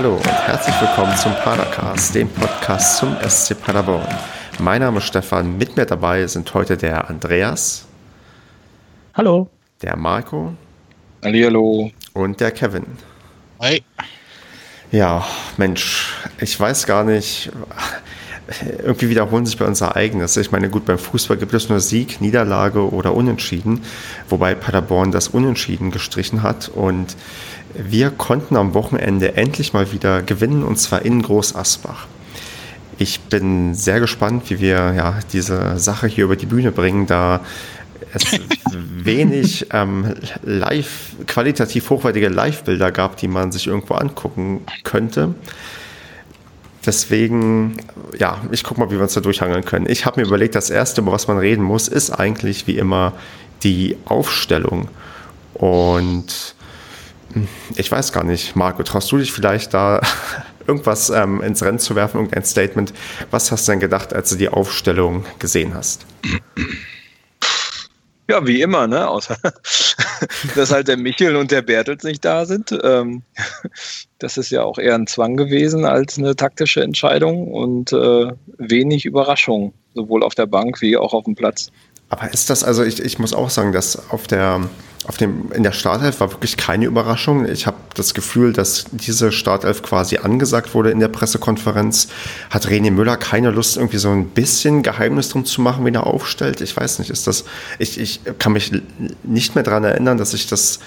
Hallo und herzlich willkommen zum Padercast, dem Podcast zum SC Paderborn. Mein Name ist Stefan, mit mir dabei sind heute der Andreas. Hallo. Der Marco. Hallihallo. Und der Kevin. Hi. Ja, Mensch, ich weiß gar nicht. Irgendwie wiederholen sich bei uns Ereignisse. Ich meine, gut, beim Fußball gibt es nur Sieg, Niederlage oder Unentschieden, wobei Paderborn das Unentschieden gestrichen hat. Und wir konnten am Wochenende endlich mal wieder gewinnen, und zwar in Groß Asbach. Ich bin sehr gespannt, wie wir ja, diese Sache hier über die Bühne bringen, da es wenig ähm, live, qualitativ hochwertige Live-Bilder gab, die man sich irgendwo angucken könnte. Deswegen, ja, ich gucke mal, wie wir uns da durchhangeln können. Ich habe mir überlegt, das Erste, über was man reden muss, ist eigentlich wie immer die Aufstellung. Und hm, ich weiß gar nicht, Marco, traust du dich vielleicht da irgendwas ähm, ins Rennen zu werfen, irgendein Statement? Was hast du denn gedacht, als du die Aufstellung gesehen hast? Ja, wie immer, ne? Außer dass halt der Michel und der Bertels nicht da sind. Ähm, das ist ja auch eher ein Zwang gewesen als eine taktische Entscheidung und äh, wenig Überraschung, sowohl auf der Bank wie auch auf dem Platz. Aber ist das, also ich, ich muss auch sagen, dass auf der auf dem, in der Startelf war wirklich keine Überraschung. Ich habe das Gefühl, dass diese Startelf quasi angesagt wurde in der Pressekonferenz. Hat René Müller keine Lust, irgendwie so ein bisschen Geheimnis drum zu machen, wie er aufstellt? Ich weiß nicht, ist das, ich, ich kann mich nicht mehr daran erinnern, dass ich das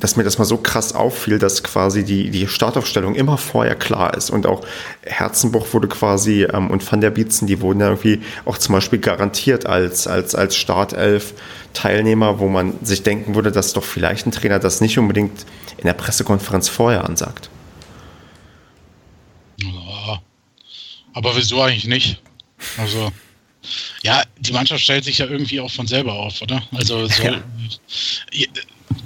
dass mir das mal so krass auffiel, dass quasi die, die Startaufstellung immer vorher klar ist. Und auch Herzenbruch wurde quasi ähm, und Van der Bietzen, die wurden ja irgendwie auch zum Beispiel garantiert als, als, als Startelf-Teilnehmer, wo man sich denken würde, dass doch vielleicht ein Trainer das nicht unbedingt in der Pressekonferenz vorher ansagt. Ja, aber wieso eigentlich nicht? Also. Ja, die Mannschaft stellt sich ja irgendwie auch von selber auf, oder? Also so, ja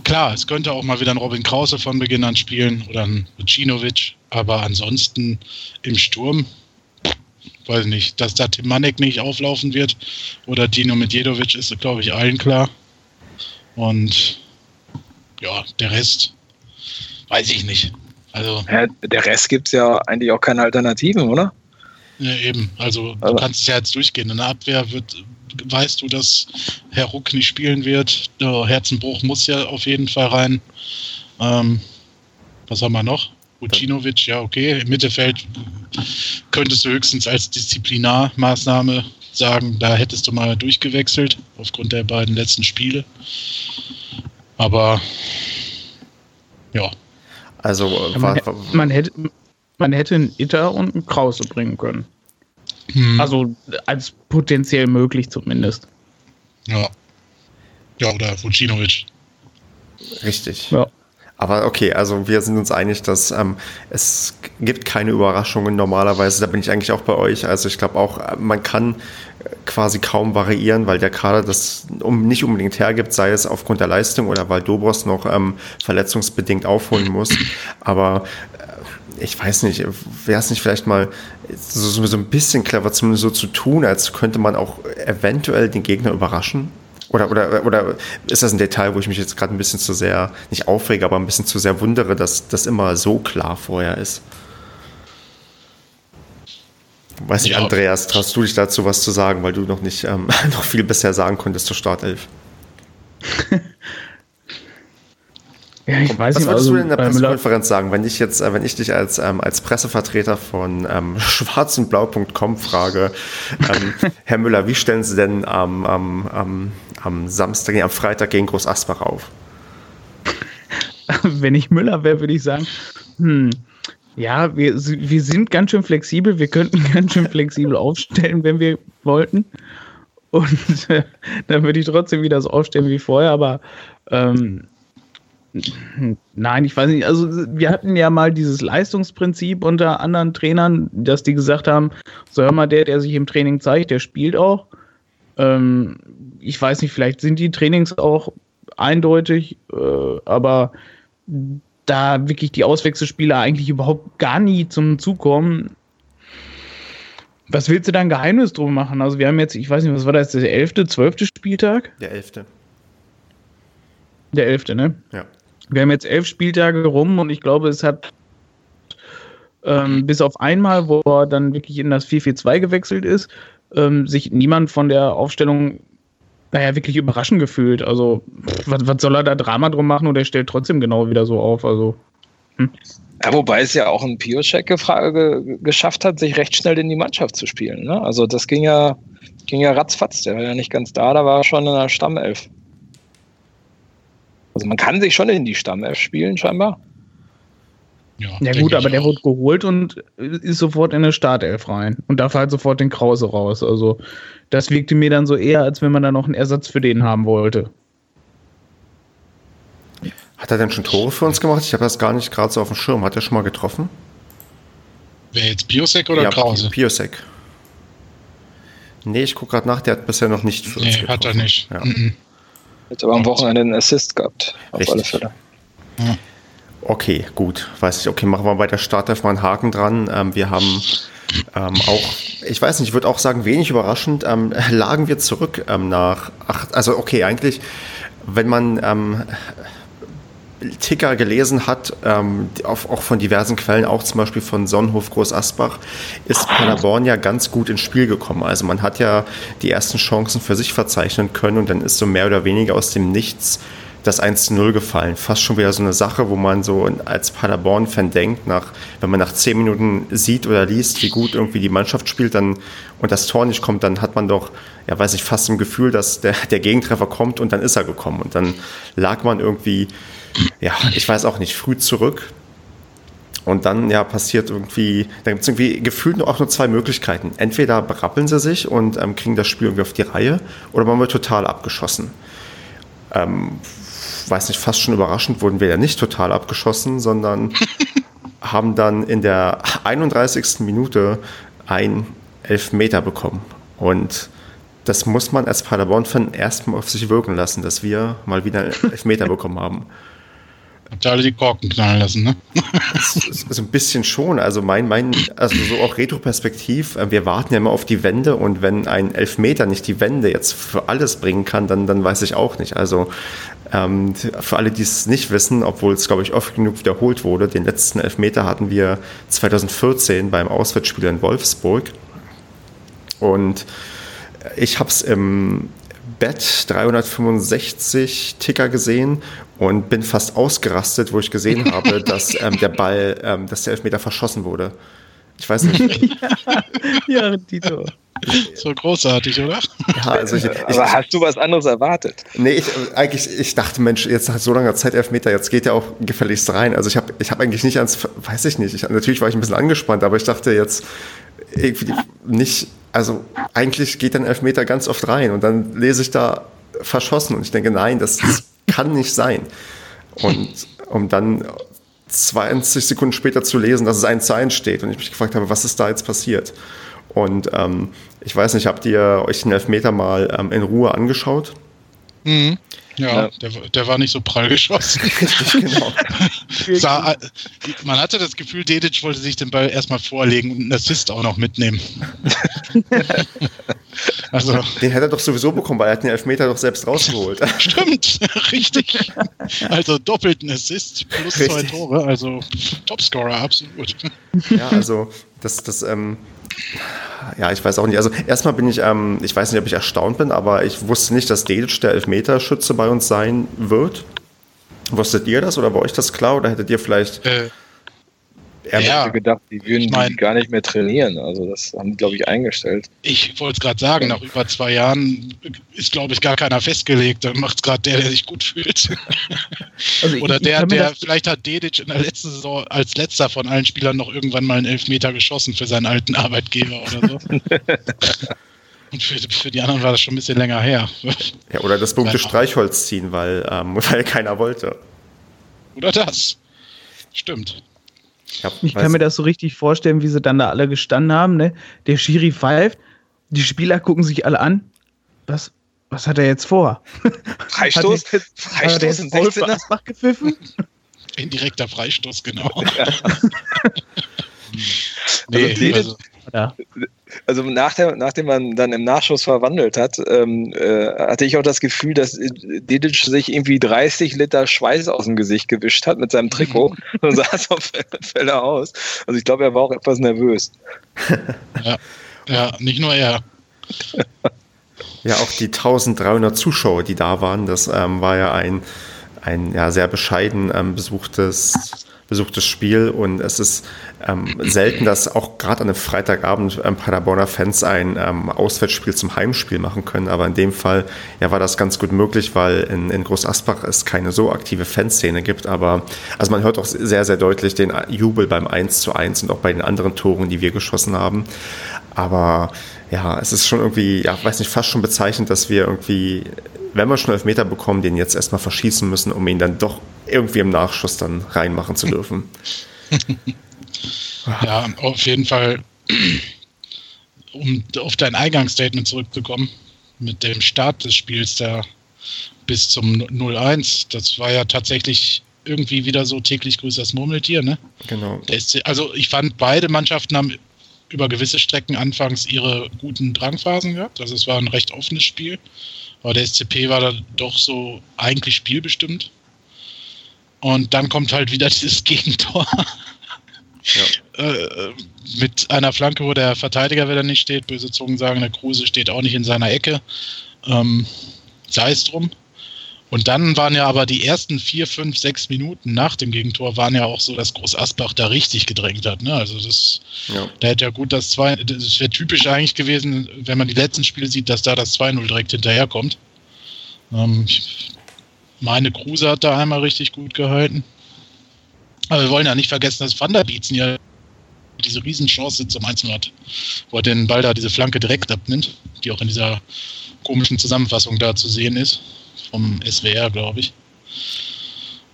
klar, es könnte auch mal wieder ein Robin Krause von Beginn an spielen oder ein Vucinovic, aber ansonsten im Sturm, weiß nicht, dass da Tim Manek nicht auflaufen wird oder Dino Medjedovic ist, glaube ich, allen klar. Und ja, der Rest weiß ich nicht. Also, ja, der Rest gibt es ja eigentlich auch keine Alternativen, oder? Ja, eben. Also, also, du kannst es ja jetzt durchgehen. In der Abwehr wird weißt du, dass Herr Ruck nicht spielen wird. Der Herzenbruch muss ja auf jeden Fall rein. Ähm, was haben wir noch? Vucinovic, ja, okay. Im Mittelfeld könntest du höchstens als Disziplinarmaßnahme sagen, da hättest du mal durchgewechselt, aufgrund der beiden letzten Spiele. Aber ja. Also, ja, man, man, hätte, man hätte einen Itter und einen Krause bringen können. Hm. Also als potenziell möglich zumindest. Ja. Ja, oder Vucinovic. Richtig. Ja. Aber okay, also wir sind uns einig, dass ähm, es gibt keine Überraschungen normalerweise. Da bin ich eigentlich auch bei euch. Also ich glaube auch, man kann quasi kaum variieren, weil der Kader das um, nicht unbedingt hergibt, sei es aufgrund der Leistung oder weil Dobros noch ähm, verletzungsbedingt aufholen muss. Aber ich weiß nicht, wäre es nicht vielleicht mal so, so ein bisschen clever, zumindest so zu tun, als könnte man auch eventuell den Gegner überraschen? Oder, oder, oder ist das ein Detail, wo ich mich jetzt gerade ein bisschen zu sehr, nicht aufrege, aber ein bisschen zu sehr wundere, dass das immer so klar vorher ist? Weiß nicht, ja. Andreas, traust du dich dazu was zu sagen, weil du noch nicht ähm, noch viel bisher sagen konntest zur Startelf? Ja, ich weiß Was nicht, würdest also, du in der Pressekonferenz sagen, wenn ich jetzt, äh, wenn ich dich als, ähm, als Pressevertreter von ähm, schwarzundblau.com frage, ähm, Herr Müller, wie stellen Sie denn am, am, am, am Samstag, nee, am Freitag gegen Groß Asbach auf? Wenn ich Müller wäre, würde ich sagen, hm, ja, wir, wir sind ganz schön flexibel, wir könnten ganz schön flexibel aufstellen, wenn wir wollten. Und äh, dann würde ich trotzdem wieder so aufstellen wie vorher, aber ähm, Nein, ich weiß nicht. Also wir hatten ja mal dieses Leistungsprinzip unter anderen Trainern, dass die gesagt haben, so hör mal, der, der sich im Training zeigt, der spielt auch. Ähm, ich weiß nicht, vielleicht sind die Trainings auch eindeutig, äh, aber da wirklich die Auswechselspieler eigentlich überhaupt gar nie zum Zug kommen. Was willst du da ein Geheimnis drum machen? Also wir haben jetzt, ich weiß nicht, was war das, der elfte, zwölfte Spieltag? Der elfte. Der elfte, ne? Ja. Wir haben jetzt elf Spieltage rum und ich glaube, es hat ähm, bis auf einmal, wo er dann wirklich in das 4-4-2 gewechselt ist, ähm, sich niemand von der Aufstellung naja, wirklich überraschend gefühlt. Also, was, was soll er da Drama drum machen und er stellt trotzdem genau wieder so auf? Also. Hm. Ja, wobei es ja auch ein Pioschek ge geschafft hat, sich recht schnell in die Mannschaft zu spielen. Ne? Also das ging ja, ging ja ratzfatz. Der war ja nicht ganz da, da war er schon in der Stammelf. Also man kann sich schon in die Stammelf spielen, scheinbar. Ja, ja gut, aber der wurde geholt und ist sofort in eine Startelf rein und darf halt sofort den Krause raus. Also das wirkte mir dann so eher, als wenn man da noch einen Ersatz für den haben wollte. Hat er denn schon Tore für uns gemacht? Ich habe das gar nicht gerade so auf dem Schirm. Hat er schon mal getroffen? Wer jetzt Biosek oder ja, Krause? Biosek. Nee, ich gucke gerade nach, der hat bisher noch nicht für uns nee, getroffen. hat er nicht. Ja. Mhm. Hat aber am Wochenende einen Assist gehabt, auf Richtig. alle Fälle. Ja. Okay, gut. Weiß ich, okay, machen wir bei der Startelf mal einen Haken dran. Ähm, wir haben ähm, auch, ich weiß nicht, ich würde auch sagen, wenig überraschend, ähm, lagen wir zurück ähm, nach acht, also okay, eigentlich, wenn man ähm, Ticker gelesen hat, ähm, auch, auch von diversen Quellen, auch zum Beispiel von Sonnenhof Groß Asbach, ist Paderborn ja ganz gut ins Spiel gekommen. Also man hat ja die ersten Chancen für sich verzeichnen können und dann ist so mehr oder weniger aus dem Nichts das 1 zu 0 gefallen. Fast schon wieder so eine Sache, wo man so als Paderborn-Fan denkt, nach, wenn man nach 10 Minuten sieht oder liest, wie gut irgendwie die Mannschaft spielt dann, und das Tor nicht kommt, dann hat man doch, ja weiß ich, fast im Gefühl, dass der, der Gegentreffer kommt und dann ist er gekommen. Und dann lag man irgendwie, ja, ich weiß auch nicht, früh zurück. Und dann ja passiert irgendwie, da gibt es irgendwie gefühlt auch nur zwei Möglichkeiten. Entweder berappeln sie sich und ähm, kriegen das Spiel irgendwie auf die Reihe oder man wird total abgeschossen. Ähm, weiß nicht, fast schon überraschend wurden wir ja nicht total abgeschossen, sondern haben dann in der 31. Minute ein Elfmeter bekommen. Und das muss man als Paderborn-Fan erstmal auf sich wirken lassen, dass wir mal wieder einen Elfmeter bekommen haben. Habt ihr alle die Korken knallen lassen, ne? so ein bisschen schon. Also mein, mein, also so auch Retroperspektiv, äh, wir warten ja immer auf die Wende und wenn ein Elfmeter nicht die Wende jetzt für alles bringen kann, dann, dann weiß ich auch nicht. Also ähm, für alle, die es nicht wissen, obwohl es, glaube ich, oft genug wiederholt wurde, den letzten Elfmeter hatten wir 2014 beim Auswärtsspiel in Wolfsburg. Und ich habe es im Bett 365 Ticker gesehen und bin fast ausgerastet, wo ich gesehen habe, dass ähm, der Ball, ähm, dass der Elfmeter verschossen wurde. Ich weiß nicht. ja, Tito. So großartig, oder? Ja, also ich, ich, Aber hast du was anderes erwartet? Nee, ich, eigentlich, ich dachte, Mensch, jetzt nach so langer Zeit Elfmeter, jetzt geht er auch gefälligst rein. Also ich habe ich hab eigentlich nicht ans, weiß ich nicht, ich, natürlich war ich ein bisschen angespannt, aber ich dachte jetzt irgendwie nicht, also eigentlich geht dann Elfmeter ganz oft rein und dann lese ich da verschossen und ich denke, nein, das, das kann nicht sein. Und um dann 20 Sekunden später zu lesen, dass es 1 zu 1 steht und ich mich gefragt habe, was ist da jetzt passiert? Und ähm, ich weiß nicht, habt ihr euch den Elfmeter mal ähm, in Ruhe angeschaut? Mhm. Ja, ja. Der, der, war nicht so prall geschossen. genau. Sah, man hatte das Gefühl, Dedic wollte sich den Ball erstmal vorlegen und einen Assist auch noch mitnehmen. also, den hätte er doch sowieso bekommen, weil er hat den Elfmeter doch selbst rausgeholt. Stimmt, richtig. Also doppelten Assist plus richtig. zwei Tore, also Topscorer, absolut. Ja, also das, das ähm, ja, ich weiß auch nicht. Also erstmal bin ich, ähm, ich weiß nicht, ob ich erstaunt bin, aber ich wusste nicht, dass Dedic der Elfmeterschütze bei uns sein wird. Wusstet ihr das oder war euch das klar oder hättet ihr vielleicht äh, er ja, hätte gedacht, die würden ich mein, gar nicht mehr trainieren. Also das haben die, glaube ich, eingestellt. Ich wollte es gerade sagen, nach über zwei Jahren ist, glaube ich, gar keiner festgelegt. Dann macht es gerade der, der sich gut fühlt. Also Oder ich, der, der, vielleicht hat Dedic in der letzten Saison als letzter von allen Spielern noch irgendwann mal einen Elfmeter geschossen für seinen alten Arbeitgeber oder so. Und für, für, die anderen war das schon ein bisschen länger her. Ja, oder das berühmte Streichholz ziehen, weil, ähm, weil keiner wollte. Oder das. Stimmt. Ja, ich kann mir das so richtig vorstellen, wie sie dann da alle gestanden haben. Ne? Der Schiri pfeift, die Spieler gucken sich alle an. Was, was hat er jetzt vor? Freistoß? hat Freistoß in 16er? gepfiffen? Indirekter Freistoß, genau. Ja. nee, also, also, nach der, nachdem man dann im Nachschuss verwandelt hat, ähm, äh, hatte ich auch das Gefühl, dass Didic sich irgendwie 30 Liter Schweiß aus dem Gesicht gewischt hat mit seinem Trikot und sah so Fälle aus. Also ich glaube, er war auch etwas nervös. ja, ja nicht nur er. Ja, auch die 1300 Zuschauer, die da waren, das ähm, war ja ein, ein ja, sehr bescheiden ähm, besuchtes besuchtes Spiel und es ist ähm, selten, dass auch gerade an einem Freitagabend ähm, Paderborner Fans ein ähm, Auswärtsspiel zum Heimspiel machen können. Aber in dem Fall ja, war das ganz gut möglich, weil in, in Groß Asbach es keine so aktive Fanszene gibt. Aber also man hört auch sehr, sehr deutlich den Jubel beim 1 zu 1 und auch bei den anderen Toren, die wir geschossen haben. Aber ja, es ist schon irgendwie, ja, weiß nicht, fast schon bezeichnend, dass wir irgendwie, wenn wir schon Elfmeter bekommen, den jetzt erstmal verschießen müssen, um ihn dann doch irgendwie im Nachschuss dann reinmachen zu dürfen. ja, auf jeden Fall, um auf dein Eingangsstatement zurückzukommen, mit dem Start des Spiels da bis zum 0-1, das war ja tatsächlich irgendwie wieder so täglich grüßt das Murmeltier, ne? Genau. also ich fand, beide Mannschaften haben über gewisse Strecken anfangs ihre guten Drangphasen gehabt. Also es war ein recht offenes Spiel. Aber der SCP war da doch so eigentlich spielbestimmt. Und dann kommt halt wieder dieses Gegentor. Ja. äh, mit einer Flanke, wo der Verteidiger wieder nicht steht. Böse Zungen sagen, der Kruse steht auch nicht in seiner Ecke. Ähm, sei es drum. Und dann waren ja aber die ersten vier, fünf, sechs Minuten nach dem Gegentor waren ja auch so, dass Groß Asbach da richtig gedrängt hat. Ne? Also das, ja. da hätte ja gut das zwei, das wäre typisch eigentlich gewesen, wenn man die letzten Spiele sieht, dass da das 2-0 direkt hinterherkommt. Ähm, meine, Kruse hat da einmal richtig gut gehalten. Aber wir wollen ja nicht vergessen, dass Van der Bietzen ja diese Riesenchance zum 1 hat, wo er den Ball da diese Flanke direkt abnimmt, die auch in dieser komischen Zusammenfassung da zu sehen ist vom SWR, glaube ich.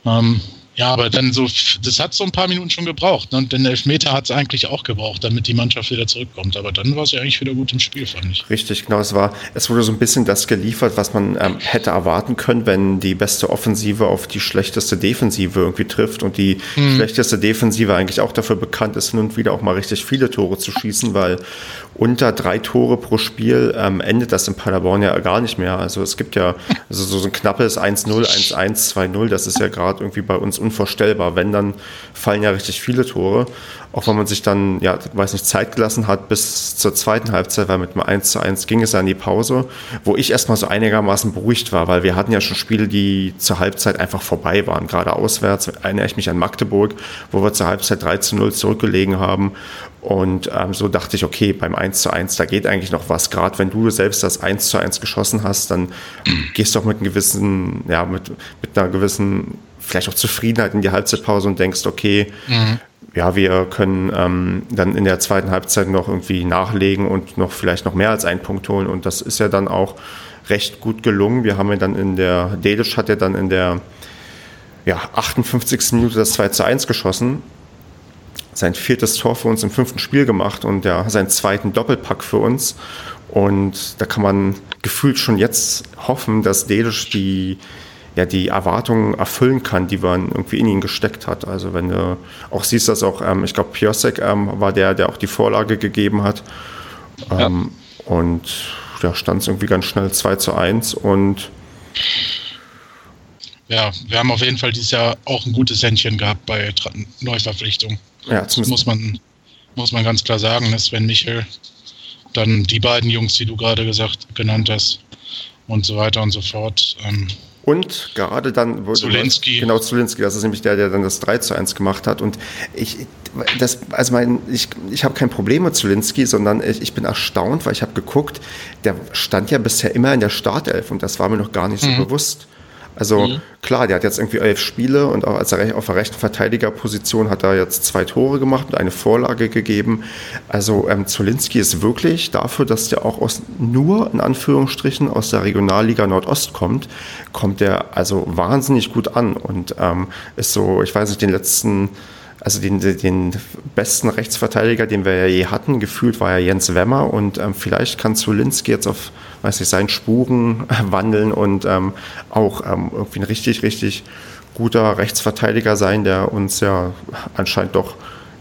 Ähm, ja, aber dann so, das hat so ein paar Minuten schon gebraucht. Ne? Und den Elfmeter hat es eigentlich auch gebraucht, damit die Mannschaft wieder zurückkommt. Aber dann war es ja eigentlich wieder gut im Spiel, fand ich. Richtig, genau. Es war, es wurde so ein bisschen das geliefert, was man ähm, hätte erwarten können, wenn die beste Offensive auf die schlechteste Defensive irgendwie trifft und die hm. schlechteste Defensive eigentlich auch dafür bekannt ist, hin und wieder auch mal richtig viele Tore zu schießen, weil unter drei Tore pro Spiel ähm, endet das in Paderborn ja gar nicht mehr. Also es gibt ja also so ein knappes 1-0, 1-1, 2-0, das ist ja gerade irgendwie bei uns unvorstellbar. Wenn, dann fallen ja richtig viele Tore. Auch wenn man sich dann, ja, weiß nicht, Zeit gelassen hat bis zur zweiten Halbzeit, weil mit einem 1 zu 1 ging es ja in die Pause, wo ich erstmal so einigermaßen beruhigt war, weil wir hatten ja schon Spiele, die zur Halbzeit einfach vorbei waren. Gerade auswärts erinnere ich mich an Magdeburg, wo wir zur Halbzeit 3 zu 0 zurückgelegen haben. Und ähm, so dachte ich, okay, beim 1 zu 1, da geht eigentlich noch was. Gerade wenn du selbst das 1 zu 1 geschossen hast, dann gehst du auch mit einem gewissen, ja, mit, mit einer gewissen vielleicht auch Zufriedenheit in die Halbzeitpause und denkst, okay, mhm. ja, wir können ähm, dann in der zweiten Halbzeit noch irgendwie nachlegen und noch vielleicht noch mehr als einen Punkt holen. Und das ist ja dann auch recht gut gelungen. Wir haben ja dann in der, Delisch hat ja dann in der ja, 58. Minute das 2 zu 1 geschossen. Sein viertes Tor für uns im fünften Spiel gemacht und ja, seinen zweiten Doppelpack für uns. Und da kann man gefühlt schon jetzt hoffen, dass Delisch die ja, die Erwartungen erfüllen kann, die man irgendwie in ihn gesteckt hat. Also wenn du auch siehst, dass auch, ähm, ich glaube, Piosek ähm, war der, der auch die Vorlage gegeben hat. Ähm, ja. Und da stand es irgendwie ganz schnell 2 zu 1 und ja, wir haben auf jeden Fall dieses Jahr auch ein gutes Händchen gehabt bei Neuverpflichtungen. Ja, das muss man, muss man ganz klar sagen, dass Sven Michel, dann die beiden Jungs, die du gerade gesagt, genannt hast und so weiter und so fort. Ähm, und gerade dann wurde Zulinski. genau Zulinski, das ist nämlich der, der dann das 3 zu 1 gemacht hat. Und ich, das, also mein, ich, ich habe kein Problem mit Zulinski, sondern ich, ich bin erstaunt, weil ich habe geguckt, der stand ja bisher immer in der Startelf und das war mir noch gar nicht so mhm. bewusst. Also mhm. klar, der hat jetzt irgendwie elf Spiele und auch als er auf der rechten Verteidigerposition hat er jetzt zwei Tore gemacht und eine Vorlage gegeben. Also ähm, Zolinski ist wirklich dafür, dass der auch aus nur in Anführungsstrichen aus der Regionalliga Nordost kommt, kommt der also wahnsinnig gut an und ähm, ist so, ich weiß nicht, den letzten also den, den besten Rechtsverteidiger, den wir ja je hatten, gefühlt war ja Jens Wemmer und ähm, vielleicht kann Zulinski jetzt auf, weiß ich, seinen Spuren wandeln und ähm, auch ähm, irgendwie ein richtig, richtig guter Rechtsverteidiger sein, der uns ja anscheinend doch,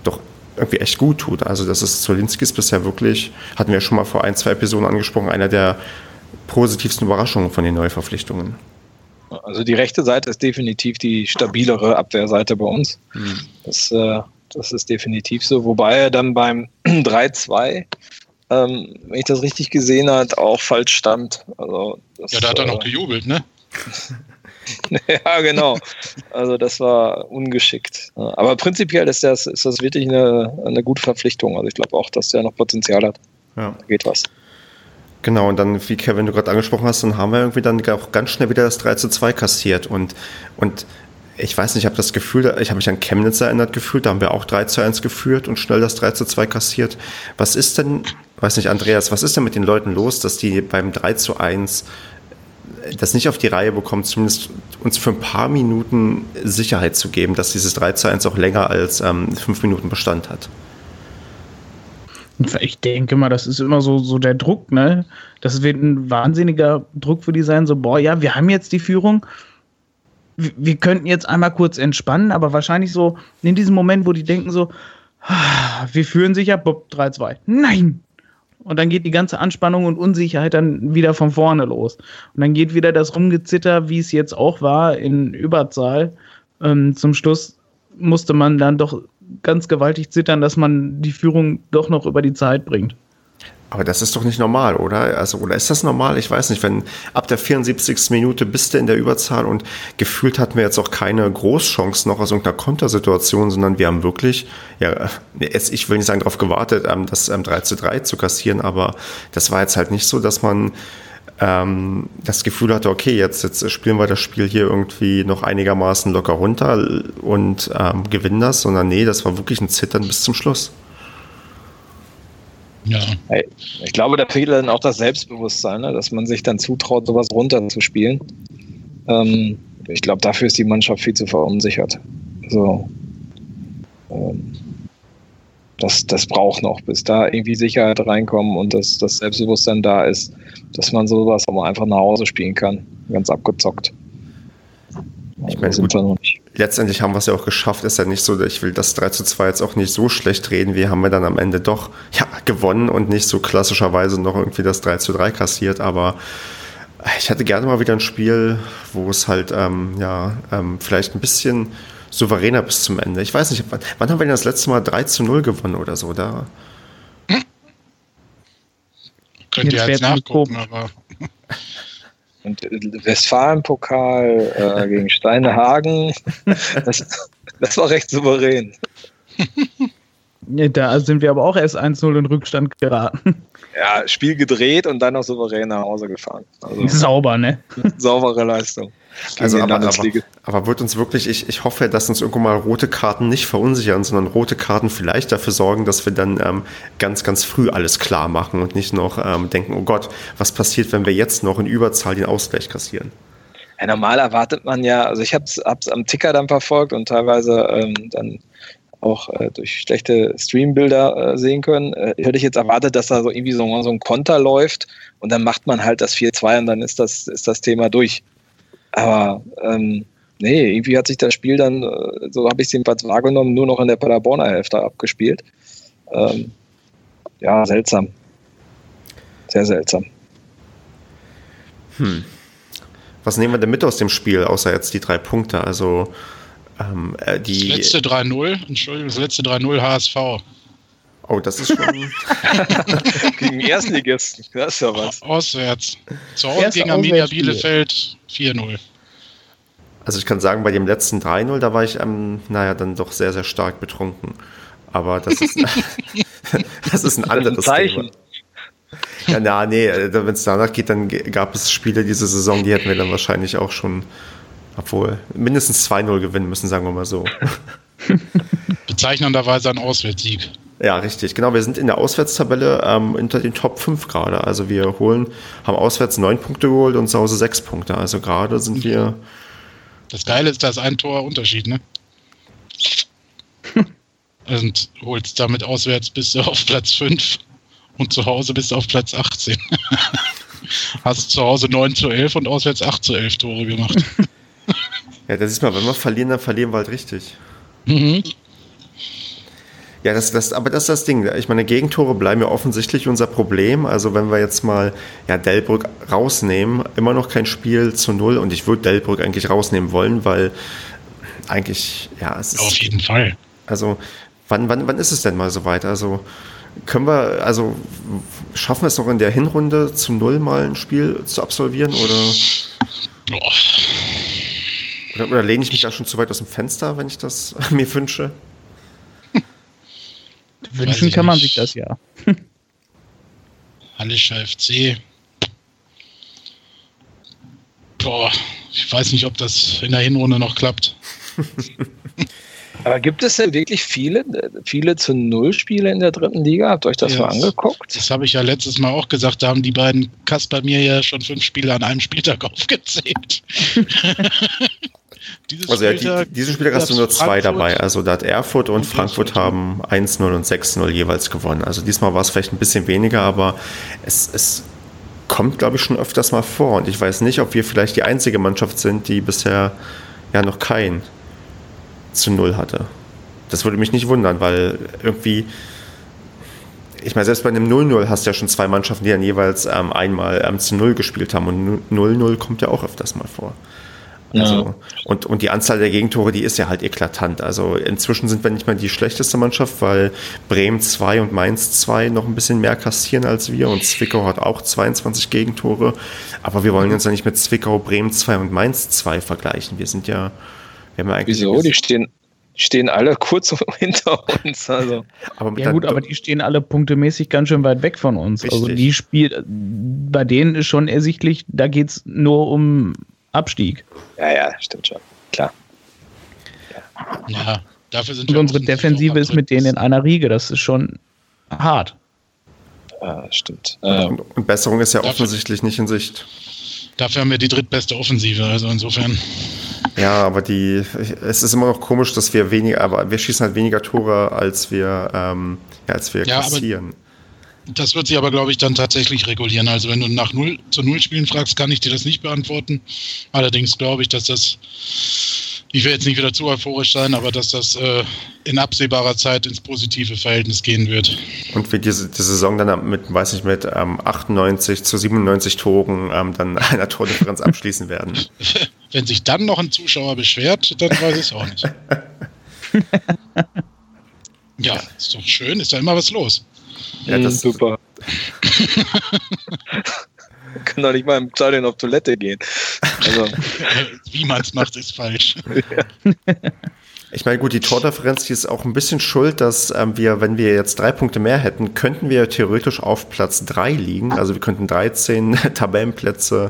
doch irgendwie echt gut tut. Also das ist Zolinski ist bisher wirklich, hatten wir schon mal vor ein, zwei Episoden angesprochen, einer der positivsten Überraschungen von den Neuverpflichtungen. Also die rechte Seite ist definitiv die stabilere Abwehrseite bei uns. Hm. Das, äh, das ist definitiv so. Wobei er dann beim 3-2, ähm, wenn ich das richtig gesehen habe, auch falsch stand. Also das, ja, da hat er äh, noch gejubelt, ne? ja, genau. Also das war ungeschickt. Aber prinzipiell ist das, ist das wirklich eine, eine gute Verpflichtung. Also ich glaube auch, dass der noch Potenzial hat. Ja. Da geht was. Genau, und dann, wie Kevin du gerade angesprochen hast, dann haben wir irgendwie dann auch ganz schnell wieder das 3 zu 2 kassiert. Und, und ich weiß nicht, ich habe das Gefühl, ich habe mich an Chemnitz erinnert gefühlt, da haben wir auch 3 zu 1 geführt und schnell das 3 zu 2 kassiert. Was ist denn, weiß nicht, Andreas, was ist denn mit den Leuten los, dass die beim 3 zu 1 das nicht auf die Reihe bekommen, zumindest uns für ein paar Minuten Sicherheit zu geben, dass dieses 3 zu 1 auch länger als ähm, fünf Minuten Bestand hat? Ich denke mal, das ist immer so, so der Druck, ne? Das wird ein wahnsinniger Druck für die sein, so, boah, ja, wir haben jetzt die Führung. Wir könnten jetzt einmal kurz entspannen, aber wahrscheinlich so in diesem Moment, wo die denken so, ah, wir führen sich ja, Bob 3-2. Nein! Und dann geht die ganze Anspannung und Unsicherheit dann wieder von vorne los. Und dann geht wieder das Rumgezitter, wie es jetzt auch war, in Überzahl. Ähm, zum Schluss musste man dann doch ganz gewaltig zittern, dass man die Führung doch noch über die Zeit bringt. Aber das ist doch nicht normal, oder? Also, oder ist das normal? Ich weiß nicht, wenn ab der 74. Minute bist du in der Überzahl und gefühlt hatten wir jetzt auch keine Großchance noch aus irgendeiner Kontersituation, sondern wir haben wirklich, ja, ich will nicht sagen, darauf gewartet, ähm, das 3 ähm, zu 3 zu kassieren, aber das war jetzt halt nicht so, dass man ähm, das Gefühl hatte, okay, jetzt, jetzt spielen wir das Spiel hier irgendwie noch einigermaßen locker runter und ähm, gewinnen das, sondern nee, das war wirklich ein Zittern bis zum Schluss. Ja. Ich glaube, da fehlt dann auch das Selbstbewusstsein, ne? dass man sich dann zutraut, sowas runterzuspielen. Ähm, ich glaube, dafür ist die Mannschaft viel zu verunsichert. So. Ähm, das, das braucht noch, bis da irgendwie Sicherheit reinkommt und das, das Selbstbewusstsein da ist, dass man sowas auch mal einfach nach Hause spielen kann. Ganz abgezockt. Ich meine, gut, letztendlich haben wir es ja auch geschafft. Ist ja nicht so, ich will das 3 zu 2 jetzt auch nicht so schlecht reden. Wir haben wir dann am Ende doch ja, gewonnen und nicht so klassischerweise noch irgendwie das 3 zu 3 kassiert. Aber ich hätte gerne mal wieder ein Spiel, wo es halt ähm, ja, ähm, vielleicht ein bisschen souveräner bis zum Ende. Ich weiß nicht, wann, wann haben wir denn das letzte Mal 3 zu 0 gewonnen oder so? Da. Könnt ihr jetzt nachgucken, aber. Und Westfalen-Pokal äh, gegen Steinehagen, das, das war recht souverän. Da sind wir aber auch erst 1-0 in Rückstand geraten. Ja, Spiel gedreht und dann noch souverän nach Hause gefahren. Also, Sauber, ne? Saubere Leistung. Also aber, aber, aber, wird uns wirklich, ich, ich hoffe, dass uns irgendwo mal rote Karten nicht verunsichern, sondern rote Karten vielleicht dafür sorgen, dass wir dann ähm, ganz, ganz früh alles klar machen und nicht noch ähm, denken, oh Gott, was passiert, wenn wir jetzt noch in Überzahl den Ausgleich kassieren? Ja, normal erwartet man ja, also ich habe es am Ticker dann verfolgt und teilweise ähm, dann auch äh, durch schlechte Streambilder äh, sehen können. Äh, hätte ich jetzt erwartet, dass da so irgendwie so, so ein Konter läuft und dann macht man halt das 4-2 und dann ist das, ist das Thema durch. Aber ähm, nee, irgendwie hat sich das Spiel dann, äh, so habe ich es jedenfalls wahrgenommen, nur noch in der Paderborner Hälfte abgespielt. Ähm, ja, seltsam. Sehr seltsam. Hm. Was nehmen wir denn mit aus dem Spiel, außer jetzt die drei Punkte? Also ähm, äh, die. Das letzte 3-0, Entschuldigung, das letzte 3-0 HSV. Oh, das ist schon. gegen Erstligisten, das ist ja was. Auswärts. Zu Hause gegen Arminia Bielefeld 4-0. Also ich kann sagen, bei dem letzten 3-0, da war ich, ähm, naja, dann doch sehr, sehr stark betrunken. Aber das ist, das ist ein anderes Thema. Ja, na, nee, äh, wenn es danach geht, dann gab es Spiele diese Saison, die hätten wir dann wahrscheinlich auch schon, obwohl, mindestens 2-0 gewinnen müssen, sagen wir mal so. Bezeichnenderweise ein Auswärtssieg. Ja, richtig. Genau, wir sind in der Auswärtstabelle ähm, unter den Top 5 gerade. Also wir holen, haben auswärts 9 Punkte geholt und zu Hause 6 Punkte. Also gerade sind wir. Das Geile ist, dass ein Tor Unterschied, ne? und holst damit auswärts bis auf Platz 5 und zu Hause bist du auf Platz 18. Hast zu Hause 9 zu 11 und auswärts 8 zu 11 Tore gemacht. ja, das ist mal, wenn wir verlieren, dann verlieren wir halt richtig. Mhm. Ja, das, das, aber das ist das Ding. Ich meine, Gegentore bleiben ja offensichtlich unser Problem. Also wenn wir jetzt mal ja, Delbrück rausnehmen, immer noch kein Spiel zu null und ich würde Delbrück eigentlich rausnehmen wollen, weil eigentlich, ja, es ist. Auf jeden Fall. Also, wann, wann, wann ist es denn mal soweit? Also, können wir, also, schaffen wir es noch in der Hinrunde zu Null mal ein Spiel zu absolvieren oder? Oder, oder lehne ich mich da schon zu weit aus dem Fenster, wenn ich das mir wünsche? Wünschen kann man sich das ja. Hallischer FC. Boah, ich weiß nicht, ob das in der Hinrunde noch klappt. Aber gibt es denn wirklich viele, viele zu Null-Spiele in der dritten Liga? Habt ihr euch das ja, mal angeguckt? Das habe ich ja letztes Mal auch gesagt. Da haben die beiden Kasper mir ja schon fünf Spiele an einem Spieltag aufgezählt. Also ja, die, diesen Spieltag hast du nur zwei Frankfurt. dabei. Also da hat Erfurt und, und Frankfurt haben 1-0 und 6-0 jeweils gewonnen. Also diesmal war es vielleicht ein bisschen weniger, aber es, es kommt, glaube ich, schon öfters mal vor. Und ich weiß nicht, ob wir vielleicht die einzige Mannschaft sind, die bisher ja noch kein zu Null hatte. Das würde mich nicht wundern, weil irgendwie, ich meine, selbst bei einem 0-0 hast du ja schon zwei Mannschaften, die dann jeweils ähm, einmal ähm, zu Null gespielt haben und 0-0 kommt ja auch öfters mal vor. Also, ja. und, und die Anzahl der Gegentore, die ist ja halt eklatant. Also inzwischen sind wir nicht mehr die schlechteste Mannschaft, weil Bremen 2 und Mainz 2 noch ein bisschen mehr kassieren als wir und Zwickau hat auch 22 Gegentore. Aber wir wollen uns ja nicht mit Zwickau, Bremen 2 und Mainz 2 vergleichen. Wir sind ja, wir haben ja eigentlich. Wieso? Die stehen, stehen alle kurz hinter uns. Also. Aber ja gut, aber die stehen alle punktemäßig ganz schön weit weg von uns. Also Richtig. Also die spielt, bei denen ist schon ersichtlich, da geht es nur um Abstieg. Ja, ja, stimmt schon. Klar. Ja, ja dafür sind Und unsere Defensive ist mit denen in einer Riege. Das ist schon hart. Ja, stimmt. Und, und Besserung ist ja dafür, offensichtlich nicht in Sicht. Dafür haben wir die drittbeste Offensive, also insofern. Ja, aber die, es ist immer noch komisch, dass wir weniger, aber wir schießen halt weniger Tore, als wir, ähm, ja, als wir ja, kassieren. Das wird sich aber, glaube ich, dann tatsächlich regulieren. Also wenn du nach Null zu Null spielen fragst, kann ich dir das nicht beantworten. Allerdings glaube ich, dass das, ich will jetzt nicht wieder zu euphorisch sein, aber dass das äh, in absehbarer Zeit ins positive Verhältnis gehen wird. Und wir diese die Saison dann mit, weiß nicht, mit ähm, 98 zu 97 Toren ähm, dann einer Tordifferenz abschließen werden. Wenn sich dann noch ein Zuschauer beschwert, dann weiß ich es auch nicht. ja, ist doch schön, ist da immer was los. Ja, das ist super. kann doch nicht mal im Stadion auf Toilette gehen. Also. Wie man es macht, ist falsch. Ich meine, gut, die Tordifferenz, die ist auch ein bisschen schuld, dass ähm, wir, wenn wir jetzt drei Punkte mehr hätten, könnten wir theoretisch auf Platz drei liegen. Also wir könnten 13 Tabellenplätze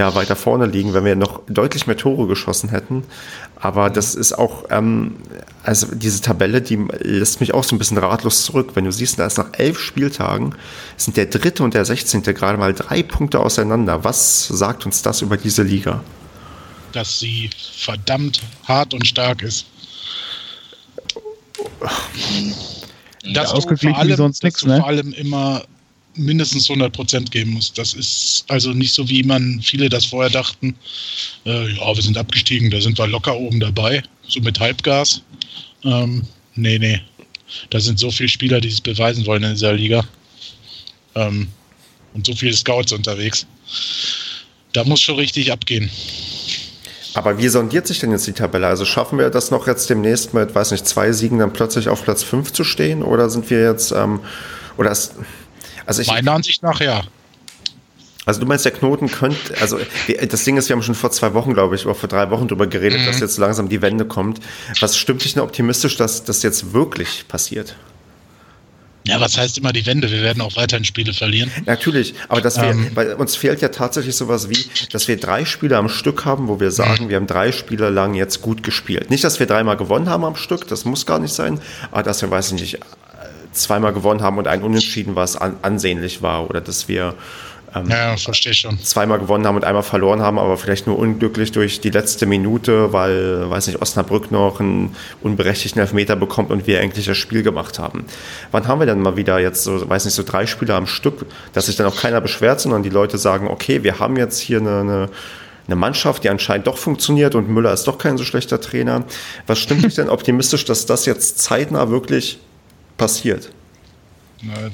ja, weiter vorne liegen, wenn wir noch deutlich mehr Tore geschossen hätten. Aber das ist auch, ähm, also diese Tabelle, die lässt mich auch so ein bisschen ratlos zurück. Wenn du siehst, da ist nach elf Spieltagen, sind der dritte und der sechzehnte gerade mal drei Punkte auseinander. Was sagt uns das über diese Liga? Dass sie verdammt hart und stark ist. Dass ja, du vor allem, sonst nichts, ne? vor allem immer mindestens 100 Prozent geben muss. Das ist also nicht so, wie man viele das vorher dachten. Äh, ja, wir sind abgestiegen, da sind wir locker oben dabei, so mit Halbgas. Ähm, nee, nee. Da sind so viele Spieler, die es beweisen wollen in dieser Liga. Ähm, und so viele Scouts unterwegs. Da muss schon richtig abgehen. Aber wie sondiert sich denn jetzt die Tabelle? Also schaffen wir das noch jetzt demnächst mit, weiß nicht, zwei Siegen dann plötzlich auf Platz 5 zu stehen? Oder sind wir jetzt, ähm, oder ist, also ich, Meiner Ansicht nach ja. Also du meinst, der Knoten könnte, also das Ding ist, wir haben schon vor zwei Wochen, glaube ich, oder vor drei Wochen darüber geredet, mhm. dass jetzt langsam die Wende kommt. Was stimmt dich denn optimistisch, dass das jetzt wirklich passiert? Ja, was heißt immer die Wende? Wir werden auch weiterhin Spiele verlieren. Natürlich, aber dass wir, ähm, weil uns fehlt ja tatsächlich sowas wie, dass wir drei Spiele am Stück haben, wo wir sagen, mhm. wir haben drei Spiele lang jetzt gut gespielt. Nicht, dass wir dreimal gewonnen haben am Stück, das muss gar nicht sein, aber dass wir, weiß ich nicht, zweimal gewonnen haben und ein Unentschieden, was an, ansehnlich war. Oder dass wir ähm, ja, verstehe schon. zweimal gewonnen haben und einmal verloren haben, aber vielleicht nur unglücklich durch die letzte Minute, weil, weiß nicht, Osnabrück noch einen unberechtigten Elfmeter bekommt und wir eigentlich das Spiel gemacht haben. Wann haben wir denn mal wieder jetzt so, weiß nicht, so drei Spiele am Stück, dass sich dann auch keiner beschwert, sondern die Leute sagen, okay, wir haben jetzt hier eine, eine eine Mannschaft, die anscheinend doch funktioniert und Müller ist doch kein so schlechter Trainer. Was stimmt dich denn optimistisch, dass das jetzt zeitnah wirklich passiert.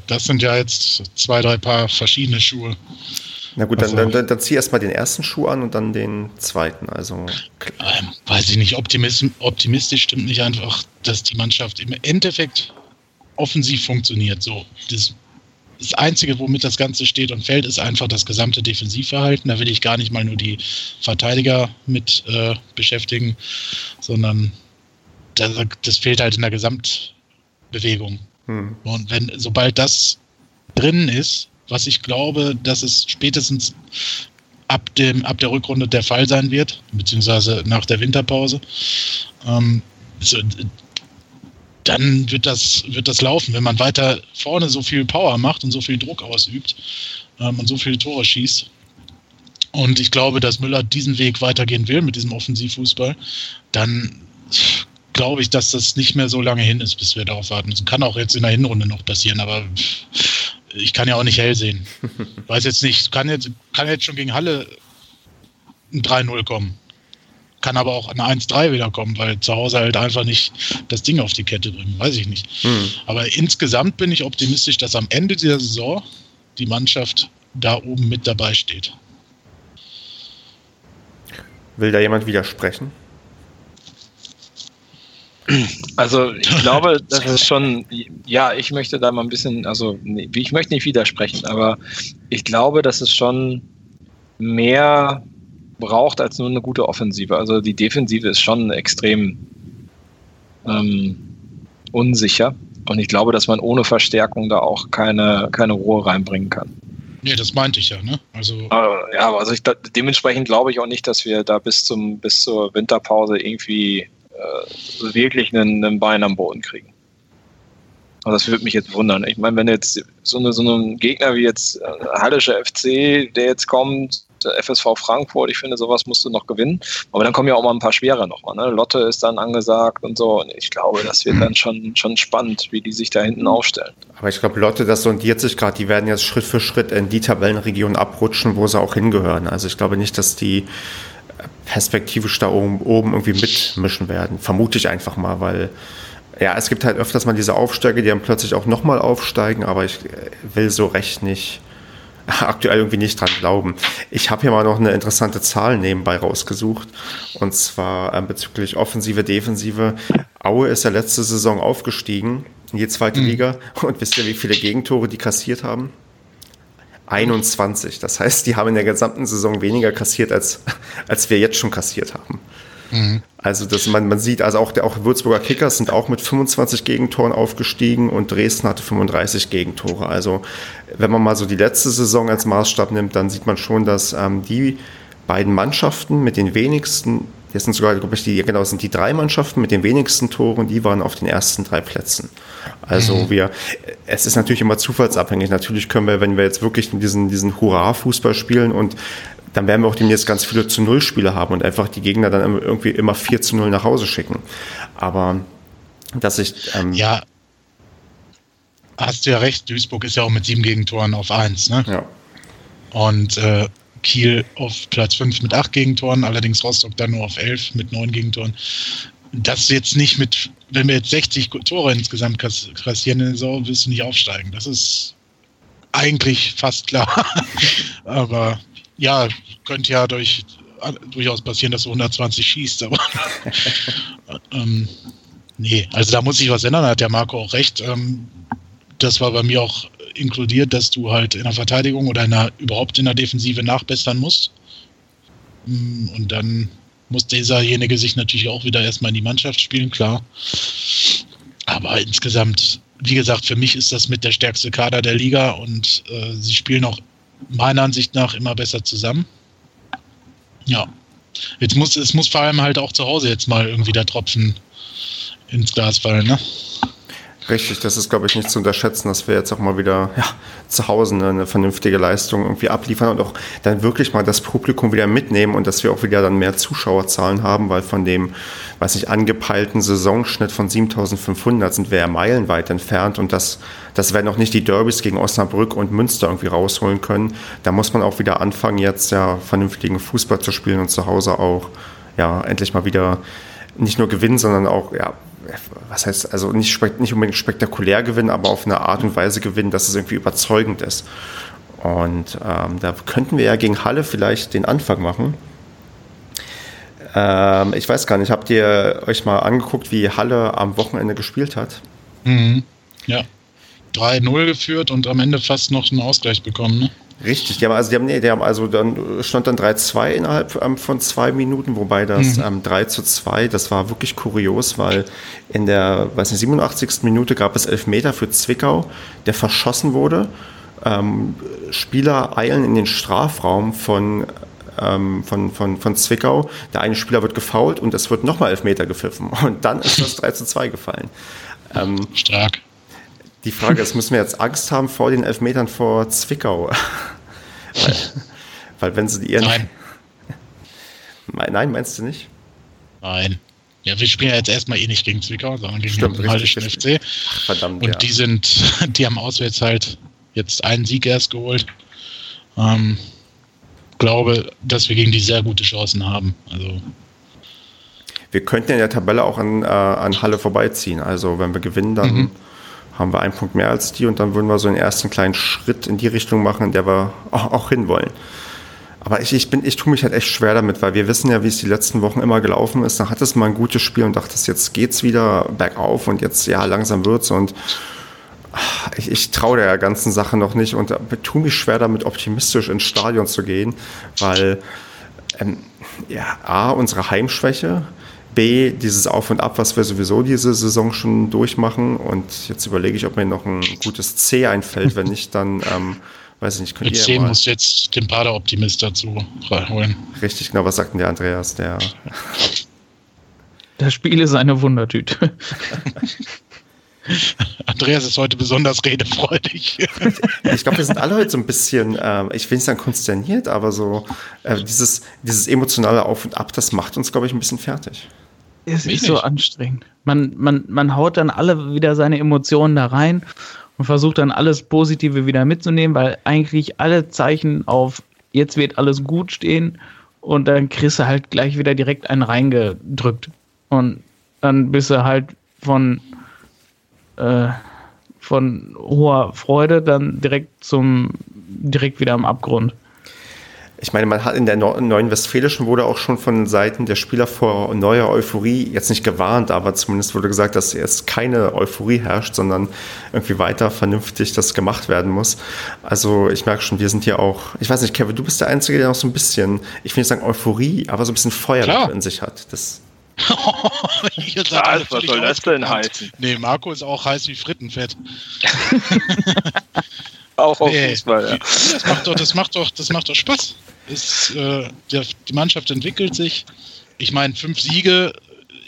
Das sind ja jetzt zwei, drei Paar verschiedene Schuhe. Na gut, dann, also, dann, dann zieh erstmal den ersten Schuh an und dann den zweiten. Also ähm, weiß ich nicht, optimistisch, optimistisch stimmt nicht einfach, dass die Mannschaft im Endeffekt offensiv funktioniert. So, das, das Einzige, womit das Ganze steht und fällt, ist einfach das gesamte Defensivverhalten. Da will ich gar nicht mal nur die Verteidiger mit äh, beschäftigen, sondern das, das, fehlt halt in der Gesamtbewegung. Hm. Und wenn, sobald das drin ist, was ich glaube, dass es spätestens ab, dem, ab der Rückrunde der Fall sein wird, beziehungsweise nach der Winterpause, ähm, so, dann wird das, wird das laufen. Wenn man weiter vorne so viel Power macht und so viel Druck ausübt ähm, und so viele Tore schießt. Und ich glaube, dass Müller diesen Weg weitergehen will mit diesem Offensivfußball, dann glaube ich, dass das nicht mehr so lange hin ist, bis wir darauf warten. Das kann auch jetzt in der Hinrunde noch passieren, aber ich kann ja auch nicht hell sehen. Weiß jetzt nicht, kann jetzt, kann jetzt schon gegen Halle ein 3-0 kommen. Kann aber auch eine 1-3 wieder kommen, weil zu Hause halt einfach nicht das Ding auf die Kette bringen. Weiß ich nicht. Mhm. Aber insgesamt bin ich optimistisch, dass am Ende dieser Saison die Mannschaft da oben mit dabei steht. Will da jemand widersprechen? Also ich glaube, das ist schon, ja, ich möchte da mal ein bisschen, also ich möchte nicht widersprechen, aber ich glaube, dass es schon mehr braucht als nur eine gute Offensive. Also die Defensive ist schon extrem ähm, unsicher und ich glaube, dass man ohne Verstärkung da auch keine, keine Ruhe reinbringen kann. Nee, das meinte ich ja, ne? Also ja, also ich, dementsprechend glaube ich auch nicht, dass wir da bis zum bis zur Winterpause irgendwie äh, wirklich einen, einen Bein am Boden kriegen. Also das würde mich jetzt wundern. Ich meine, wenn jetzt so, eine, so ein Gegner wie jetzt äh, Hallische FC, der jetzt kommt, der FSV Frankfurt, ich finde, sowas musst du noch gewinnen. Aber dann kommen ja auch mal ein paar schwere nochmal. Ne? Lotte ist dann angesagt und so. Und ich glaube, das wird dann schon, schon spannend, wie die sich da hinten aufstellen. Aber ich glaube, Lotte, das sondiert sich gerade. Die werden jetzt Schritt für Schritt in die Tabellenregion abrutschen, wo sie auch hingehören. Also ich glaube nicht, dass die perspektivisch da oben, oben irgendwie mitmischen werden. Vermute ich einfach mal, weil ja, es gibt halt öfters mal diese Aufsteiger, die dann plötzlich auch nochmal aufsteigen, aber ich äh, will so recht nicht, aktuell irgendwie nicht dran glauben. Ich habe hier mal noch eine interessante Zahl nebenbei rausgesucht und zwar äh, bezüglich Offensive, Defensive. Aue ist ja letzte Saison aufgestiegen in die zweite mhm. Liga und wisst ihr, wie viele Gegentore die kassiert haben? 21. Das heißt, die haben in der gesamten Saison weniger kassiert, als, als wir jetzt schon kassiert haben. Mhm. Also das, man, man sieht, also auch, der, auch Würzburger Kickers sind auch mit 25 Gegentoren aufgestiegen und Dresden hatte 35 Gegentore. Also wenn man mal so die letzte Saison als Maßstab nimmt, dann sieht man schon, dass ähm, die beiden Mannschaften mit den wenigsten Jetzt sind sogar, glaube ich, die, genau, sind die drei Mannschaften mit den wenigsten Toren, die waren auf den ersten drei Plätzen. Also mhm. wir, es ist natürlich immer zufallsabhängig. Natürlich können wir, wenn wir jetzt wirklich diesen, diesen Hurra-Fußball spielen und dann werden wir auch demnächst ganz viele zu Null Spiele haben und einfach die Gegner dann irgendwie immer 4 zu 0 nach Hause schicken. Aber dass ich. Ähm, ja. Hast du ja recht, Duisburg ist ja auch mit sieben Gegentoren auf eins, ne? Ja. Und äh, Kiel auf Platz 5 mit 8 Gegentoren, allerdings Rostock dann nur auf 11 mit 9 Gegentoren. Das jetzt nicht mit, wenn wir jetzt 60 Tore insgesamt kassieren in der wirst du nicht aufsteigen. Das ist eigentlich fast klar. aber ja, könnte ja durch, durchaus passieren, dass du 120 schießt, aber ähm, nee, also da muss sich was ändern, hat der Marco auch recht. Ähm, das war bei mir auch inkludiert, dass du halt in der Verteidigung oder in der, überhaupt in der Defensive nachbessern musst. Mm, und dann muss dieserjenige sich natürlich auch wieder erstmal in die Mannschaft spielen, klar. Aber insgesamt, wie gesagt, für mich ist das mit der stärkste Kader der Liga und äh, sie spielen auch meiner Ansicht nach immer besser zusammen. Ja. Jetzt muss, es muss vor allem halt auch zu Hause jetzt mal irgendwie der Tropfen ins Glas fallen, ne? Richtig, das ist, glaube ich, nicht zu unterschätzen, dass wir jetzt auch mal wieder ja, zu Hause eine vernünftige Leistung irgendwie abliefern und auch dann wirklich mal das Publikum wieder mitnehmen und dass wir auch wieder dann mehr Zuschauerzahlen haben, weil von dem, weiß ich, angepeilten Saisonschnitt von 7500 sind wir ja meilenweit entfernt und das, das werden auch nicht die Derbys gegen Osnabrück und Münster irgendwie rausholen können. Da muss man auch wieder anfangen, jetzt ja vernünftigen Fußball zu spielen und zu Hause auch ja endlich mal wieder nicht nur gewinnen, sondern auch ja, was heißt, also nicht, nicht unbedingt spektakulär gewinnen, aber auf eine Art und Weise gewinnen, dass es irgendwie überzeugend ist. Und ähm, da könnten wir ja gegen Halle vielleicht den Anfang machen. Ähm, ich weiß gar nicht, habt ihr euch mal angeguckt, wie Halle am Wochenende gespielt hat? Mhm. Ja. 3-0 geführt und am Ende fast noch einen Ausgleich bekommen, ne? Richtig, die haben also, die haben, nee, die haben also dann stand dann 3-2 innerhalb ähm, von zwei Minuten, wobei das mhm. ähm, 3 zu 2, das war wirklich kurios, weil in der, weiß nicht, 87. Minute gab es Elfmeter für Zwickau, der verschossen wurde. Ähm, Spieler eilen in den Strafraum von, ähm, von, von, von Zwickau. Der eine Spieler wird gefault und es wird nochmal Elfmeter gepfiffen. Und dann ist das 3 zu 2 gefallen. Ähm, Stark. Die Frage ist, müssen wir jetzt Angst haben vor den Elfmetern vor Zwickau? weil, weil, wenn sie ihren. Nein. Nein, meinst du nicht? Nein. Ja, wir spielen ja jetzt erstmal eh nicht gegen Zwickau, sondern gegen Stimmt, den Hallischen FC. Ach, verdammt. Und ja. die sind, die haben auswärts halt jetzt einen Sieg erst geholt. Ähm, glaube, dass wir gegen die sehr gute Chancen haben. Also wir könnten in der Tabelle auch an, äh, an Halle vorbeiziehen. Also wenn wir gewinnen, dann mhm haben wir einen Punkt mehr als die und dann würden wir so einen ersten kleinen Schritt in die Richtung machen, in der wir auch, auch hinwollen. Aber ich, ich, bin, ich tue mich halt echt schwer damit, weil wir wissen ja, wie es die letzten Wochen immer gelaufen ist. Da hat es mal ein gutes Spiel und dachte, jetzt geht's wieder bergauf und jetzt, ja, langsam wird's und ich, ich traue der ganzen Sache noch nicht und tue mich schwer damit, optimistisch ins Stadion zu gehen, weil, ähm, ja, A, unsere Heimschwäche, B, dieses Auf und Ab, was wir sowieso diese Saison schon durchmachen. Und jetzt überlege ich, ob mir noch ein gutes C einfällt. Wenn nicht, dann ähm, weiß ich nicht. Könnt Mit C muss jetzt den Pader-Optimist dazu holen. Richtig, genau. Was sagt denn der Andreas? Der das Spiel ist eine Wundertüte. Andreas ist heute besonders redefreudig. ich glaube, wir sind alle heute so ein bisschen, äh, ich will nicht sagen konsterniert, aber so äh, dieses, dieses emotionale Auf und Ab, das macht uns, glaube ich, ein bisschen fertig. Es ist so anstrengend. Man, man, man haut dann alle wieder seine Emotionen da rein und versucht dann alles Positive wieder mitzunehmen, weil eigentlich alle Zeichen auf jetzt wird alles gut stehen und dann kriegst du halt gleich wieder direkt einen reingedrückt. Und dann bist du halt von, äh, von hoher Freude dann direkt zum, direkt wieder am Abgrund ich meine, man hat in der neuen Westfälischen wurde auch schon von Seiten der Spieler vor neuer Euphorie jetzt nicht gewarnt, aber zumindest wurde gesagt, dass jetzt keine Euphorie herrscht, sondern irgendwie weiter vernünftig das gemacht werden muss. Also ich merke schon, wir sind hier auch, ich weiß nicht, Kevin, du bist der Einzige, der noch so ein bisschen, ich will nicht sagen Euphorie, aber so ein bisschen Feuer in sich hat. Das ja, was soll das denn heißen? Nee, Marco ist auch heiß wie Frittenfett. Auch auf nee, Fußball, ja. Das macht doch, das macht doch, das macht doch Spaß. Ist, äh, die Mannschaft entwickelt sich. Ich meine, fünf Siege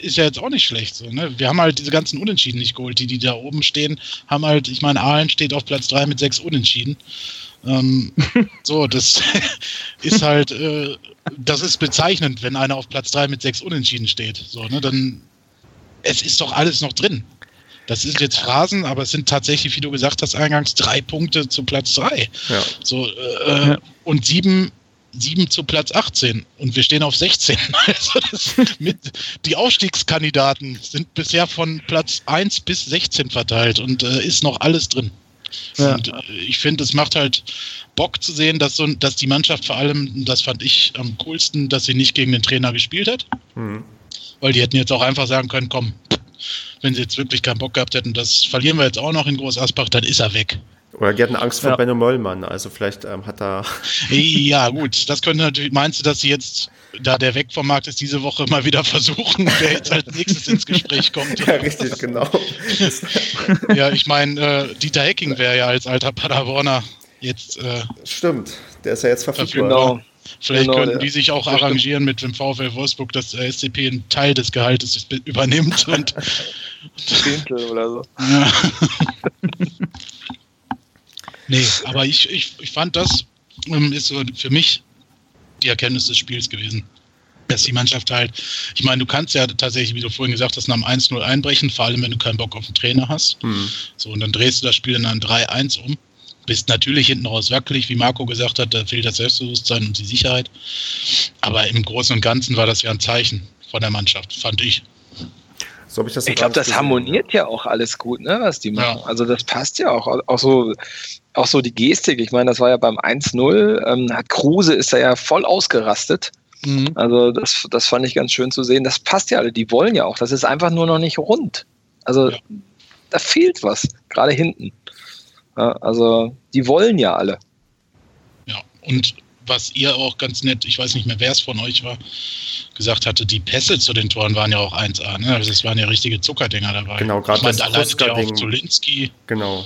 ist ja jetzt auch nicht schlecht. So, ne? Wir haben halt diese ganzen Unentschieden nicht geholt. Die, die da oben stehen, haben halt, ich meine, Aalen steht auf Platz drei mit sechs Unentschieden. Ähm, so, das ist halt, äh, das ist bezeichnend, wenn einer auf Platz drei mit sechs Unentschieden steht. So, ne? Dann, es ist doch alles noch drin. Das sind jetzt Phrasen, aber es sind tatsächlich, wie du gesagt hast, eingangs drei Punkte zu Platz drei. Ja. So, äh, ja. Und sieben, sieben zu Platz 18 und wir stehen auf 16. Also mit, die Aufstiegskandidaten sind bisher von Platz 1 bis 16 verteilt und äh, ist noch alles drin. Ja. Und äh, ich finde, es macht halt Bock zu sehen, dass, so, dass die Mannschaft vor allem, das fand ich am coolsten, dass sie nicht gegen den Trainer gespielt hat. Mhm. Weil die hätten jetzt auch einfach sagen können, komm, wenn sie jetzt wirklich keinen Bock gehabt hätten, das verlieren wir jetzt auch noch in Groß Asbach, dann ist er weg. Oder die hatten Angst vor ja. Benno Mollmann, also vielleicht ähm, hat er. Ja, gut, das könnte natürlich, meinst du, dass sie jetzt, da der weg vom Markt ist, diese Woche mal wieder versuchen, wer jetzt als nächstes ins Gespräch kommt? Ja, richtig, genau. ja, ich meine, äh, Dieter Hecking wäre ja als alter Paderborner jetzt. Äh, Stimmt, der ist ja jetzt verfügbar. Genau. Vielleicht genau, könnten die sich auch arrangieren mit dem VfL Wolfsburg, dass der SCP einen Teil des Gehaltes übernimmt und Zehntel oder so. Ja. nee, aber ich, ich, ich fand das ähm, ist so für mich die Erkenntnis des Spiels gewesen. Dass die Mannschaft halt, ich meine, du kannst ja tatsächlich, wie du vorhin gesagt hast, nach einem 1-0 einbrechen, vor allem wenn du keinen Bock auf den Trainer hast. Mhm. So, und dann drehst du das Spiel in ein 3-1 um bist natürlich hinten raus wackelig, wie Marco gesagt hat, da fehlt das Selbstbewusstsein und die Sicherheit. Aber im Großen und Ganzen war das ja ein Zeichen von der Mannschaft, fand ich. So habe ich das Ich glaube, das gesehen, harmoniert ja. ja auch alles gut, ne, was die machen. Ja. Also das passt ja auch. Auch so, auch so die Gestik. Ich meine, das war ja beim 1-0. Ähm, hat Kruse ist da ja voll ausgerastet. Mhm. Also das, das fand ich ganz schön zu sehen. Das passt ja alle. Die wollen ja auch. Das ist einfach nur noch nicht rund. Also ja. da fehlt was, gerade hinten. Ja, also die wollen ja alle. Ja, und was ihr auch ganz nett, ich weiß nicht mehr, wer es von euch war, gesagt hatte, die Pässe zu den Toren waren ja auch 1A. Ne? Also es waren ja richtige Zuckerdinger dabei. Genau, gerade das Kruska auf Zulinski. Genau.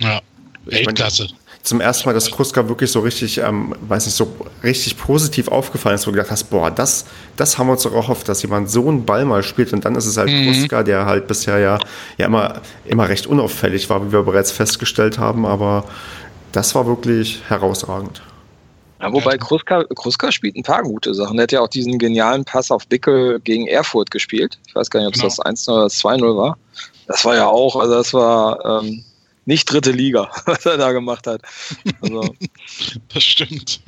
Ja, Weltklasse. Ich mein, zum ersten Mal, dass Kruska wirklich so richtig, ähm, weiß nicht, so richtig positiv aufgefallen ist, wo du gedacht hast, boah, das, das haben wir uns doch auch oft, dass jemand so einen Ball mal spielt und dann ist es halt mhm. Kruska, der halt bisher ja, ja immer, immer recht unauffällig war, wie wir bereits festgestellt haben, aber das war wirklich herausragend. Ja, wobei Kruska, Kruska spielt ein paar gute Sachen. Er hat ja auch diesen genialen Pass auf Bickel gegen Erfurt gespielt. Ich weiß gar nicht, ob es genau. das 1-0 oder das 2-0 war. Das war ja auch, also das war ähm, nicht dritte Liga, was er da gemacht hat. Also, das stimmt.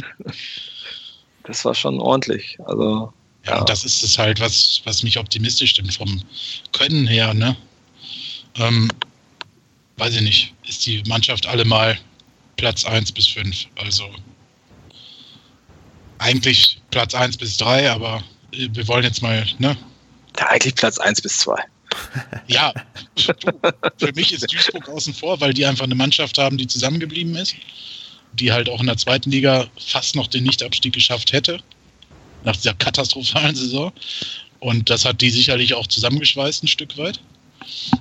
Das war schon ordentlich. Also, ja, ja, und das ist es halt, was, was mich optimistisch stimmt vom Können her, ne? Ähm, weiß ich nicht, ist die Mannschaft alle mal Platz 1 bis 5. Also eigentlich Platz 1 bis 3, aber wir wollen jetzt mal, ne? Ja, eigentlich Platz 1 bis 2. Ja, für mich ist Duisburg außen vor, weil die einfach eine Mannschaft haben, die zusammengeblieben ist, die halt auch in der zweiten Liga fast noch den Nichtabstieg geschafft hätte, nach dieser katastrophalen Saison. Und das hat die sicherlich auch zusammengeschweißt ein Stück weit.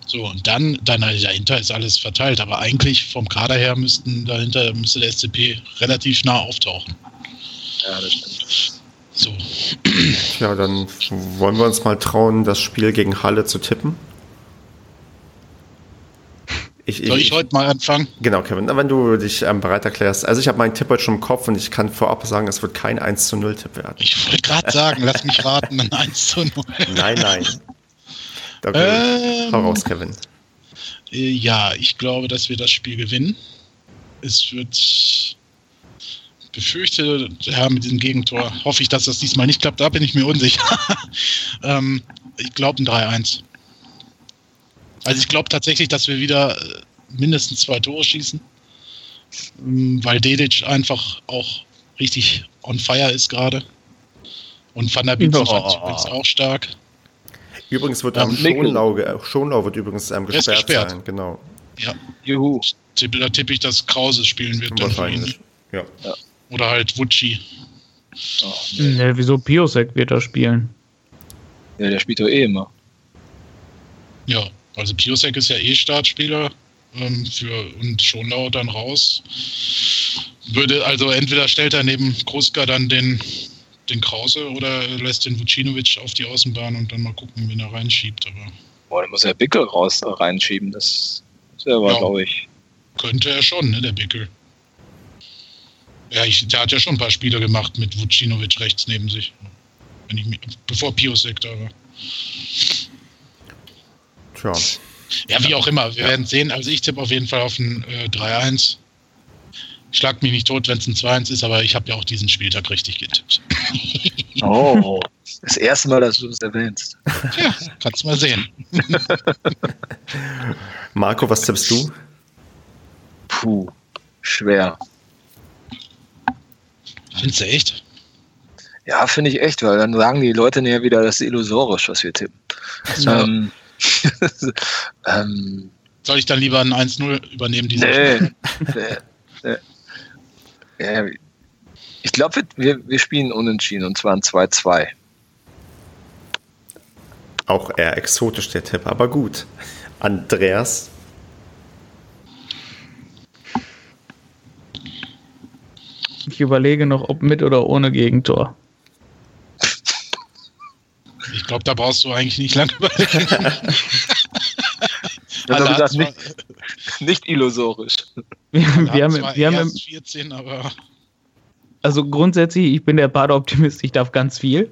So, und dann, dann dahinter ist alles verteilt. Aber eigentlich vom Kader her müssten dahinter müsste der SCP relativ nah auftauchen. Ja, das stimmt. So. Ja, dann wollen wir uns mal trauen, das Spiel gegen Halle zu tippen. Ich, Soll ich, ich, heute mal anfangen? Genau, Kevin, wenn du dich ähm, bereit erklärst. Also ich habe meinen Tipp heute schon im Kopf und ich kann vorab sagen, es wird kein 1 zu 0 Tipp werden. Ich wollte gerade sagen, lass mich raten, ein 1 zu 0. Nein, nein. Okay, ähm, hau raus, Kevin. Äh, ja, ich glaube, dass wir das Spiel gewinnen. Es wird befürchte, ja, mit diesem Gegentor hoffe ich, dass das diesmal nicht klappt. Da bin ich mir unsicher. ähm, ich glaube ein 3-1. Also ich glaube tatsächlich, dass wir wieder äh, mindestens zwei Tore schießen, ähm, weil Dedic einfach auch richtig on fire ist gerade. Und Van der Beek oh. übrigens auch stark. Übrigens wird ähm, Schonlau, Schonlau wird übrigens ähm, gesperrt, gesperrt, sein, genau. Ja. Juhu. Da tippe ich, dass Krause spielen wird. Wahrscheinlich. Ja. ja. Oder halt Wutschi. Oh, nee. nee, wieso Piosek wird da spielen? Ja, der spielt doch eh immer. Ja, also Piosek ist ja eh Startspieler ähm, für, und Schonlau dann raus. Würde, also entweder stellt er neben Kruska dann den, den Krause oder lässt den Vucinovic auf die Außenbahn und dann mal gucken, wen er reinschiebt. Aber Boah, dann muss er Bickel raus äh, reinschieben. Das, wäre aber, ja, glaube ich. Könnte er schon, ne, der Bickel. Ja, ich, der hat ja schon ein paar Spiele gemacht mit Vucinovic rechts neben sich. Wenn ich mich, bevor Piosek da war. Tja. Ja, wie auch immer. Wir ja. werden sehen. Also ich tippe auf jeden Fall auf ein äh, 3-1. Schlag mich nicht tot, wenn es ein 2-1 ist, aber ich habe ja auch diesen Spieltag richtig getippt. Oh, das erste Mal, dass du es erwähnst. Ja, kannst mal sehen. Marco, was tippst du? Puh, schwer. Findest du echt? Ja, finde ich echt, weil dann sagen die Leute näher wieder, das ist illusorisch, was wir tippen. Ja. Ähm, ähm, Soll ich dann lieber ein 1-0 übernehmen? Diese nee, nee, nee. Ja, ich glaube, wir, wir spielen unentschieden und zwar ein 2-2. Auch eher exotisch der Tipp, aber gut. Andreas? Ich überlege noch, ob mit oder ohne Gegentor. Ich glaube, da brauchst du eigentlich nicht lange überlegen. also das nicht, nicht illusorisch. Wir, wir haben, wir haben 14, aber also grundsätzlich, ich bin der Badeoptimist, ich darf ganz viel.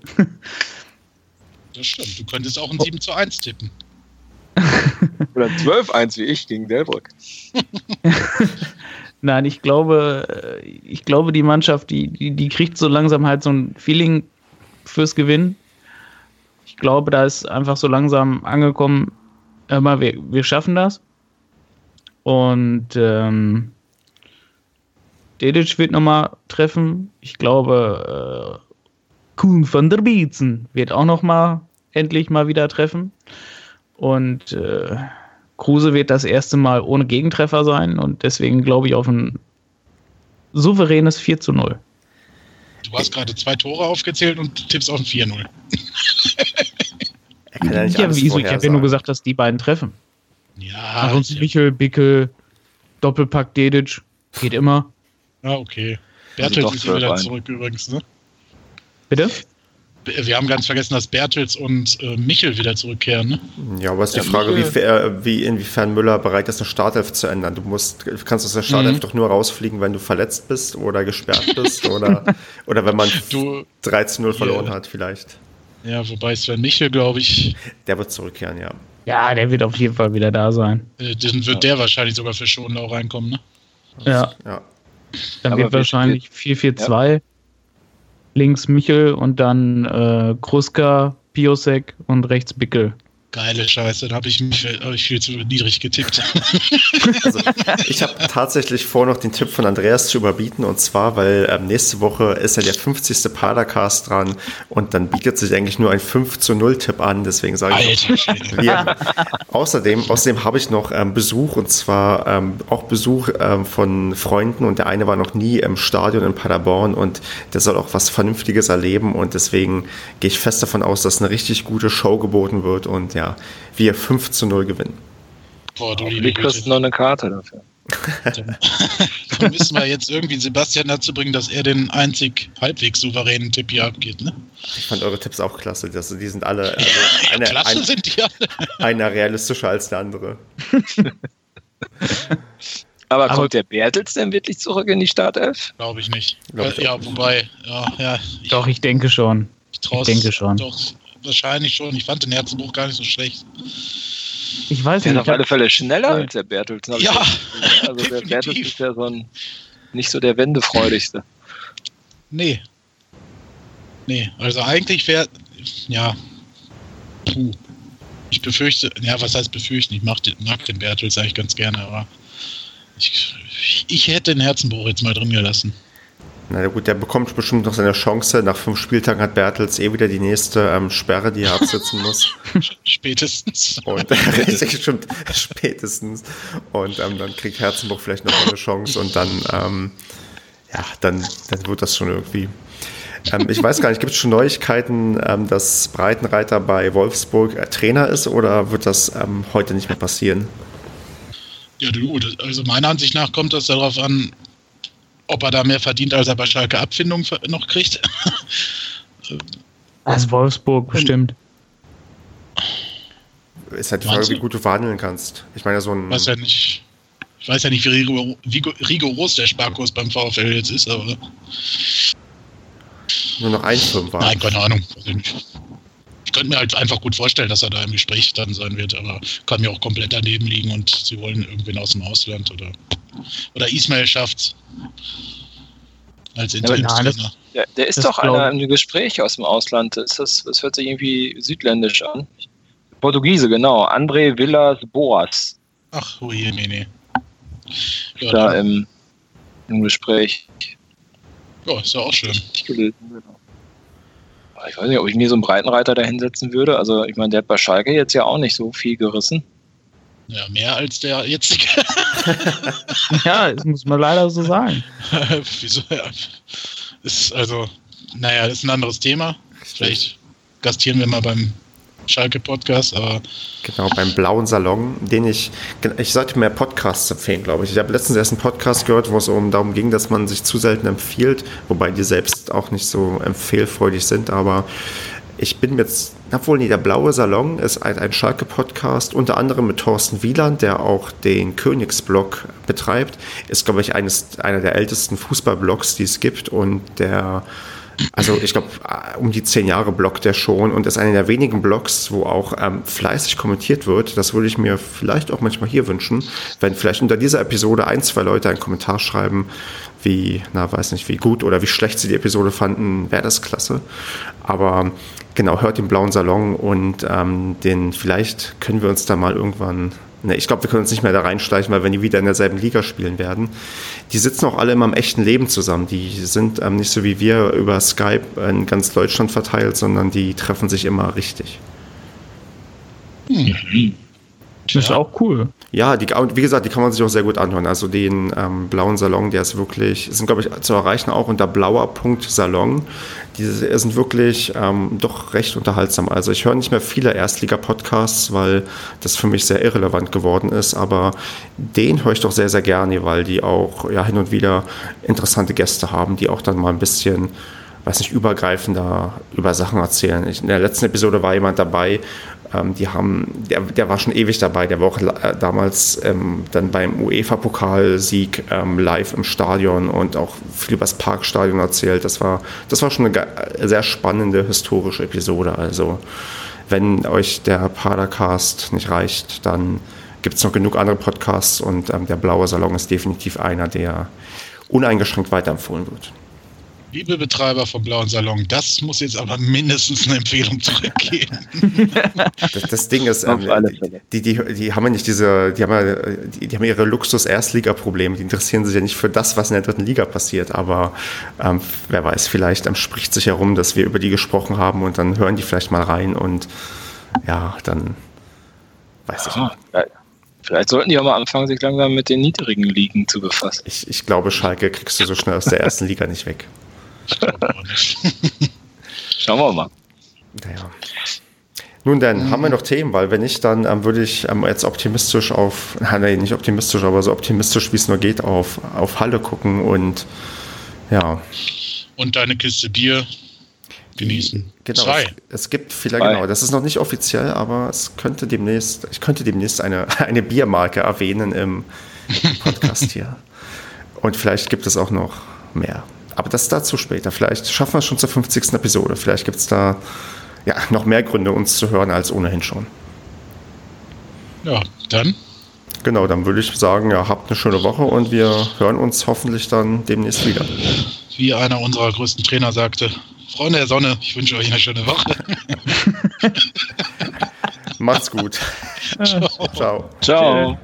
Das stimmt. Du könntest auch ein 7 zu 1 tippen. Oder 12-1 wie ich gegen Delbrück. Nein, ich glaube, äh, ich glaube, die Mannschaft, die, die, die kriegt so langsam halt so ein Feeling fürs Gewinnen. Ich glaube, da ist einfach so langsam angekommen, immer wir, wir schaffen das. Und ähm, Dedic wird nochmal treffen. Ich glaube, äh, Kuhn van der Bietzen wird auch nochmal endlich mal wieder treffen. Und äh, Kruse wird das erste Mal ohne Gegentreffer sein und deswegen glaube ich auf ein souveränes 4 zu 0. Du hast gerade zwei Tore aufgezählt und tippst auf ein 4-0. ja, ja wieso? Ich habe ja nur gesagt, dass die beiden treffen. Ja. Ansonsten ja. Michel, Bickel, Doppelpack Dedic. Geht immer. Ah, okay. Bertels also ist wieder zurück übrigens, ne? Bitte? Wir haben ganz vergessen, dass Bertels und äh, Michel wieder zurückkehren. Ne? Ja, aber es ist die Frage, wie, äh, wie, inwiefern Müller bereit ist, eine Startelf zu ändern. Du musst, kannst aus der Startelf mhm. doch nur rausfliegen, wenn du verletzt bist oder gesperrt bist oder, oder wenn man 13-0 verloren yeah. hat, vielleicht. Ja, wobei Sven Michel, glaube ich. Der wird zurückkehren, ja. Ja, der wird auf jeden Fall wieder da sein. Äh, dann wird ja. der wahrscheinlich sogar für Schonen auch reinkommen, ne? Ja. ja. Dann aber wird wahrscheinlich 4-4-2. Ja links Michel und dann äh, Kruska, Piosek und rechts Bickel. Geile Scheiße, da habe ich mich hab ich viel zu niedrig getippt. Also, ich habe tatsächlich vor, noch den Tipp von Andreas zu überbieten und zwar, weil ähm, nächste Woche ist ja der 50. Padercast dran und dann bietet sich eigentlich nur ein 5 zu 0 Tipp an, deswegen sage ich wir. außerdem, außerdem habe ich noch ähm, Besuch und zwar ähm, auch Besuch ähm, von Freunden und der eine war noch nie im Stadion in Paderborn und der soll auch was Vernünftiges erleben und deswegen gehe ich fest davon aus, dass eine richtig gute Show geboten wird und ja, wir 5 zu 0 gewinnen. Boah, du liebe kriegst noch eine Karte dafür. Dann, müssen wir jetzt irgendwie Sebastian dazu bringen, dass er den einzig halbwegs souveränen Tipp hier abgeht. Ne? Ich fand eure Tipps auch klasse. Das, die sind alle. Also eine, klasse ein, sind die alle. Einer realistischer als der andere. Aber kommt der Bertels denn wirklich zurück in die Startelf? Glaube ich nicht. Glaub ich ja, wobei, ja, ja. Ich, doch, ich denke schon. Ich, ich denke schon. Doch, wahrscheinlich schon. Ich fand den Herzenbruch gar nicht so schlecht. Ich weiß der nicht. ist auf alle Fälle schneller als der Bertels. Ja. Also der Bertels ist ja so ein, nicht so der Wendefreudigste. Nee. Nee, also eigentlich wäre, ja, puh. Ich befürchte, ja, was heißt befürchten? Ich mag den, mag den Bertels eigentlich ganz gerne, aber ich, ich hätte den Herzenbruch jetzt mal drin gelassen. Na gut, der bekommt bestimmt noch seine Chance. Nach fünf Spieltagen hat Bertels eh wieder die nächste ähm, Sperre, die er absitzen muss. Spätestens. Und richtig, stimmt, spätestens. Und ähm, dann kriegt Herzenbuch vielleicht noch eine Chance und dann, ähm, ja, dann, dann wird das schon irgendwie. Ähm, ich weiß gar nicht, gibt es schon Neuigkeiten, ähm, dass Breitenreiter bei Wolfsburg äh, Trainer ist oder wird das ähm, heute nicht mehr passieren? Ja, du, also meiner Ansicht nach kommt das darauf an, ob er da mehr verdient, als er bei Schalke Abfindung noch kriegt. Als Wolfsburg bestimmt. Ist halt die Frage, wie gut du verhandeln kannst. Ich meine, so ein. Weiß ja nicht. Ich weiß ja nicht, wie, rigor, wie rigoros der Sparkurs beim VfL jetzt ist, aber. Nur noch ein Firmen war. Nein, keine Ahnung. Ich könnte mir halt einfach gut vorstellen, dass er da im Gespräch dann sein wird, aber kann mir auch komplett daneben liegen und sie wollen irgendwen aus dem Ausland oder oder Ismail schafft's. Als Interimstrainer. Ja, der, der ist doch einer im Gespräch aus dem Ausland. Ist das, das hört sich irgendwie südländisch an. Portugiese, genau. André Villas Boas. Ach, oh je, nee, nee. Ja, da im, im Gespräch. Ja, ist ja auch schön. Genau. Ich weiß nicht, ob ich mir so einen Breitenreiter da hinsetzen würde. Also, ich meine, der hat bei Schalke jetzt ja auch nicht so viel gerissen. Ja, mehr als der jetzige. Ja, das muss man leider so sagen. Wieso? Ja. Ist also, naja, das ist ein anderes Thema. Vielleicht gastieren wir mal beim Schalke-Podcast, aber. Genau, beim Blauen Salon, den ich. Ich sollte mehr Podcasts empfehlen, glaube ich. Ich habe letztens erst einen Podcast gehört, wo es um darum ging, dass man sich zu selten empfiehlt, wobei die selbst auch nicht so empfehlfreudig sind, aber ich bin jetzt, obwohl nee, der Blaue Salon ist ein, ein Schalke-Podcast, unter anderem mit Thorsten Wieland, der auch den Königsblog betreibt. Ist, glaube ich, eines, einer der ältesten Fußballblogs, die es gibt und der also ich glaube, um die zehn Jahre blockt der schon und ist einer der wenigen Blogs, wo auch ähm, fleißig kommentiert wird. Das würde ich mir vielleicht auch manchmal hier wünschen, wenn vielleicht unter dieser Episode ein, zwei Leute einen Kommentar schreiben, wie, na, weiß nicht, wie gut oder wie schlecht sie die Episode fanden, wäre das klasse. Aber genau, hört den blauen Salon und ähm, den, vielleicht können wir uns da mal irgendwann Ne, ich glaube, wir können uns nicht mehr da reinschleichen, weil wenn die wieder in derselben Liga spielen werden. Die sitzen auch alle immer im echten Leben zusammen. Die sind ähm, nicht so wie wir über Skype in ganz Deutschland verteilt, sondern die treffen sich immer richtig. Mhm. Das ist auch cool. Ja, die, wie gesagt, die kann man sich auch sehr gut anhören. Also den ähm, blauen Salon, der ist wirklich, sind glaube ich zu erreichen auch unter blauer.salon. Die sind wirklich ähm, doch recht unterhaltsam. Also ich höre nicht mehr viele Erstliga-Podcasts, weil das für mich sehr irrelevant geworden ist. Aber den höre ich doch sehr, sehr gerne, weil die auch ja hin und wieder interessante Gäste haben, die auch dann mal ein bisschen weiß nicht, übergreifender über Sachen erzählen. Ich, in der letzten Episode war jemand dabei, ähm, die haben, der, der war schon ewig dabei, der war auch äh, damals ähm, dann beim UEFA-Pokalsieg ähm, live im Stadion und auch viel über das Parkstadion erzählt. Das war, das war schon eine sehr spannende historische Episode. Also wenn euch der Padercast nicht reicht, dann gibt es noch genug andere Podcasts und ähm, der Blaue Salon ist definitiv einer, der uneingeschränkt weiterempfohlen wird. Liebe Betreiber vom Blauen Salon, das muss jetzt aber mindestens eine Empfehlung zurückgehen. das, das, Ding ist, ähm, die, die, die haben ja nicht diese, die haben ja, die, die haben ihre Luxus-Erstliga-Probleme. Die interessieren sich ja nicht für das, was in der dritten Liga passiert. Aber ähm, wer weiß, vielleicht ähm, spricht sich herum, dass wir über die gesprochen haben und dann hören die vielleicht mal rein und ja, dann weiß ich nicht. Vielleicht sollten die auch mal anfangen, sich langsam mit den niedrigen Ligen zu befassen. Ich, ich glaube, Schalke kriegst du so schnell aus der ersten Liga nicht weg. Schauen wir mal. Naja. Nun dann, mhm. haben wir noch Themen, weil wenn nicht, dann ähm, würde ich ähm, jetzt optimistisch auf, nein, nicht optimistisch, aber so optimistisch wie es nur geht, auf, auf Halle gucken und ja. Und deine Kiste Bier genießen. Genau, Zwei. Es, es gibt vielleicht, genau, das ist noch nicht offiziell, aber es könnte demnächst, ich könnte demnächst eine, eine Biermarke erwähnen im Podcast hier. Und vielleicht gibt es auch noch mehr. Aber das dazu später. Vielleicht schaffen wir es schon zur 50. Episode. Vielleicht gibt es da ja, noch mehr Gründe, uns zu hören, als ohnehin schon. Ja, dann. Genau, dann würde ich sagen, ja, habt eine schöne Woche und wir hören uns hoffentlich dann demnächst wieder. Wie einer unserer größten Trainer sagte, Freunde der Sonne, ich wünsche euch eine schöne Woche. Macht's gut. Ciao. Ciao. Ciao.